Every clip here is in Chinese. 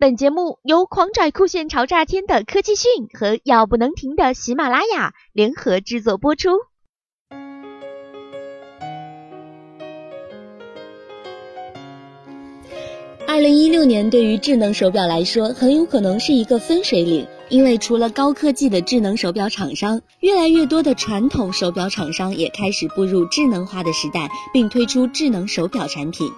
本节目由狂拽酷炫潮炸天的科技讯和要不能停的喜马拉雅联合制作播出。二零一六年对于智能手表来说，很有可能是一个分水岭，因为除了高科技的智能手表厂商，越来越多的传统手表厂商也开始步入智能化的时代，并推出智能手表产品。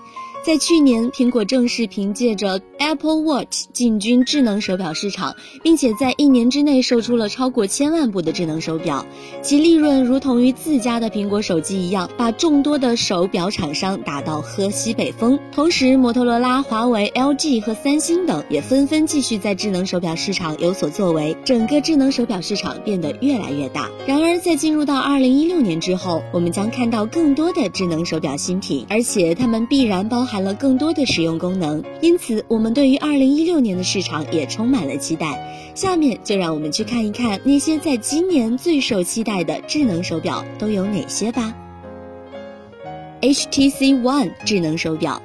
在去年，苹果正式凭借着 Apple Watch 进军智能手表市场，并且在一年之内售出了超过千万部的智能手表，其利润如同于自家的苹果手机一样，把众多的手表厂商打到喝西北风。同时，摩托罗拉、华为、LG 和三星等也纷纷继续在智能手表市场有所作为，整个智能手表市场变得越来越大。然而，在进入到二零一六年之后，我们将看到更多的智能手表新品，而且它们必然包含。含了更多的使用功能，因此我们对于二零一六年的市场也充满了期待。下面就让我们去看一看那些在今年最受期待的智能手表都有哪些吧。HTC One 智能手表。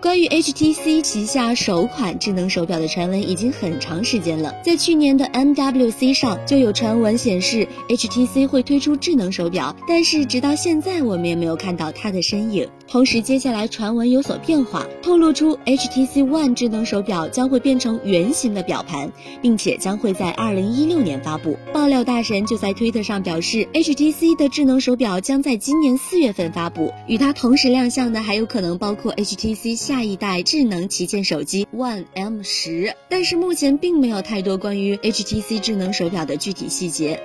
关于 HTC 旗下首款智能手表的传闻已经很长时间了，在去年的 MWC 上就有传闻显示 HTC 会推出智能手表，但是直到现在我们也没有看到它的身影。同时，接下来传闻有所变化，透露出 HTC One 智能手表将会变成圆形的表盘，并且将会在2016年发布。爆料大神就在推特上表示，HTC 的智能手表将在今年四月份发布，与它同时亮相的还有可能包括 HTC。下一代智能旗舰手机 One M 十，但是目前并没有太多关于 HTC 智能手表的具体细节。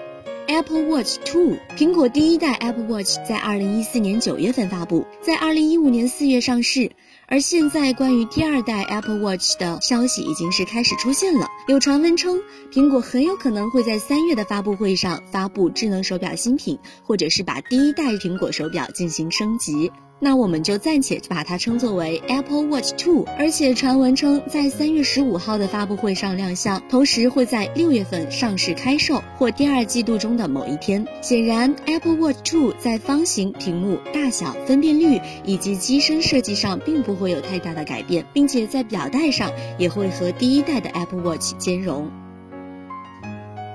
Apple Watch Two，苹果第一代 Apple Watch 在二零一四年九月份发布，在二零一五年四月上市。而现在关于第二代 Apple Watch 的消息已经是开始出现了，有传闻称苹果很有可能会在三月的发布会上发布智能手表新品，或者是把第一代苹果手表进行升级。那我们就暂且把它称作为 Apple Watch Two，而且传闻称在三月十五号的发布会上亮相，同时会在六月份上市开售或第二季度中的某一天。显然，Apple Watch Two 在方形屏幕大小、分辨率以及机身设计上并不会有太大的改变，并且在表带上也会和第一代的 Apple Watch 兼容。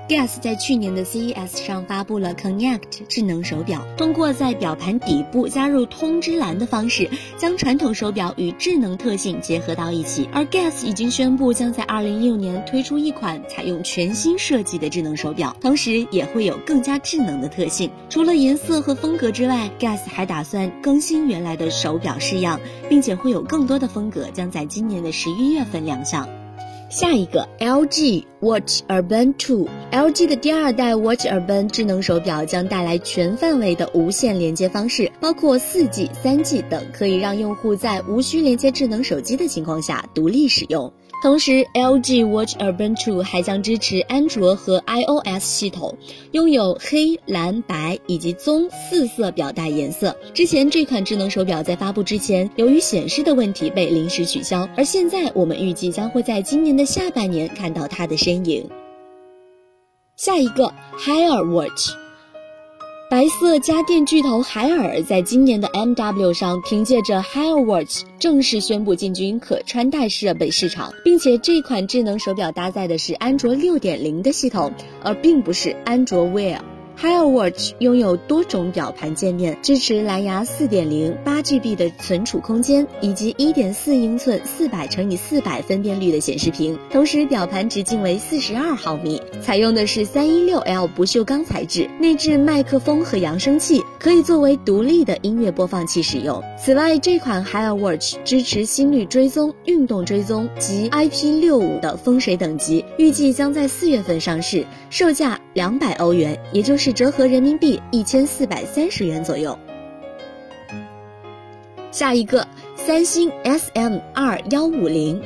Guess 在去年的 CES 上发布了 Connect 智能手表，通过在表盘底部加入通知栏的方式，将传统手表与智能特性结合到一起。而 Guess 已经宣布将在2016年推出一款采用全新设计的智能手表，同时也会有更加智能的特性。除了颜色和风格之外，Guess 还打算更新原来的手表式样，并且会有更多的风格将在今年的十一月份亮相。下一个 LG Watch Urban Two，LG 的第二代 Watch Urban 智能手表将带来全范围的无线连接方式，包括 4G、3G 等，可以让用户在无需连接智能手机的情况下独立使用。同时，LG Watch Urban Two 还将支持安卓和 iOS 系统，拥有黑、蓝、白以及棕四色表带颜色。之前这款智能手表在发布之前，由于显示的问题被临时取消，而现在我们预计将会在今年的下半年看到它的身影。下一个，Hi Watch。白色家电巨头海尔在今年的 MW 上，凭借着 Hiwatch 正式宣布进军可穿戴设备市场，并且这款智能手表搭载的是安卓6.0的系统，而并不是安卓 Wear。Haier Watch 拥有多种表盘界面，支持蓝牙4.0、8GB 的存储空间，以及1.4英寸400乘以400分辨率的显示屏。同时，表盘直径为42毫米，采用的是 316L 不锈钢材质，内置麦克风和扬声器，可以作为独立的音乐播放器使用。此外，这款 Haier Watch 支持心率追踪、运动追踪及 IP65 的风水等级，预计将在四月份上市，售价两百欧元，也就是。折合人民币一千四百三十元左右。下一个，三星 SM 二幺五零。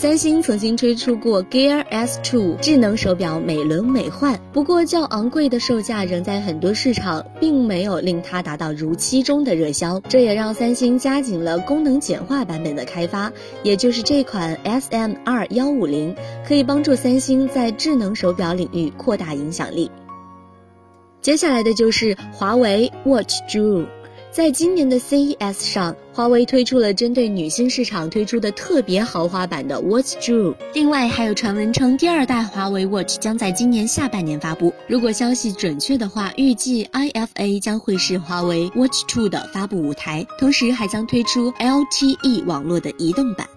三星曾经推出过 Gear S2 智能手表，美轮美奂。不过较昂贵的售价仍在很多市场，并没有令它达到如期中的热销。这也让三星加紧了功能简化版本的开发，也就是这款 SM 二幺五零，可以帮助三星在智能手表领域扩大影响力。接下来的就是华为 Watch Drew。在今年的 CES 上，华为推出了针对女性市场推出的特别豪华版的 Watch d r e w。另外，还有传闻称第二代华为 Watch 将在今年下半年发布。如果消息准确的话，预计 IFA 将会是华为 Watch Two 的发布舞台，同时还将推出 LTE 网络的移动版。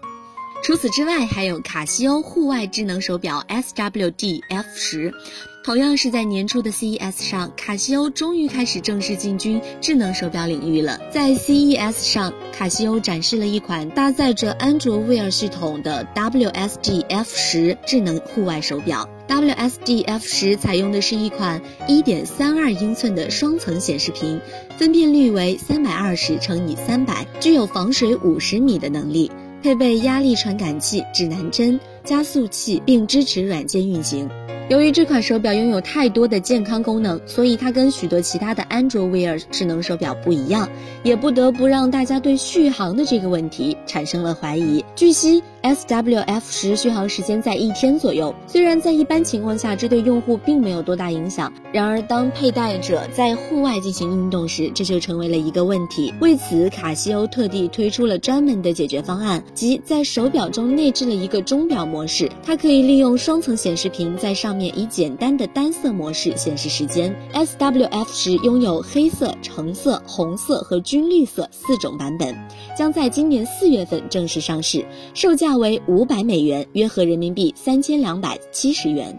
除此之外，还有卡西欧户外智能手表 SWD F 十。同样是在年初的 CES 上，卡西欧终于开始正式进军智能手表领域了。在 CES 上，卡西欧展示了一款搭载着安卓 Wear 系统的 WSG F 十智能户外手表。WSG F 十采用的是一款1.32英寸的双层显示屏，分辨率为320乘以300，具有防水50米的能力，配备压力传感器、指南针、加速器，并支持软件运行。由于这款手表拥有太多的健康功能，所以它跟许多其他的安卓 Wear 智能手表不一样，也不得不让大家对续航的这个问题产生了怀疑。据悉，SWF 十续航时间在一天左右，虽然在一般情况下这对用户并没有多大影响，然而当佩戴者在户外进行运动时，这就成为了一个问题。为此，卡西欧特地推出了专门的解决方案，即在手表中内置了一个钟表模式，它可以利用双层显示屏在上以简单的单色模式显示时间。SWF 十拥有黑色、橙色、红色和军绿色四种版本，将在今年四月份正式上市，售价为五百美元，约合人民币三千两百七十元。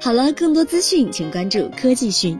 好了，更多资讯请关注科技讯。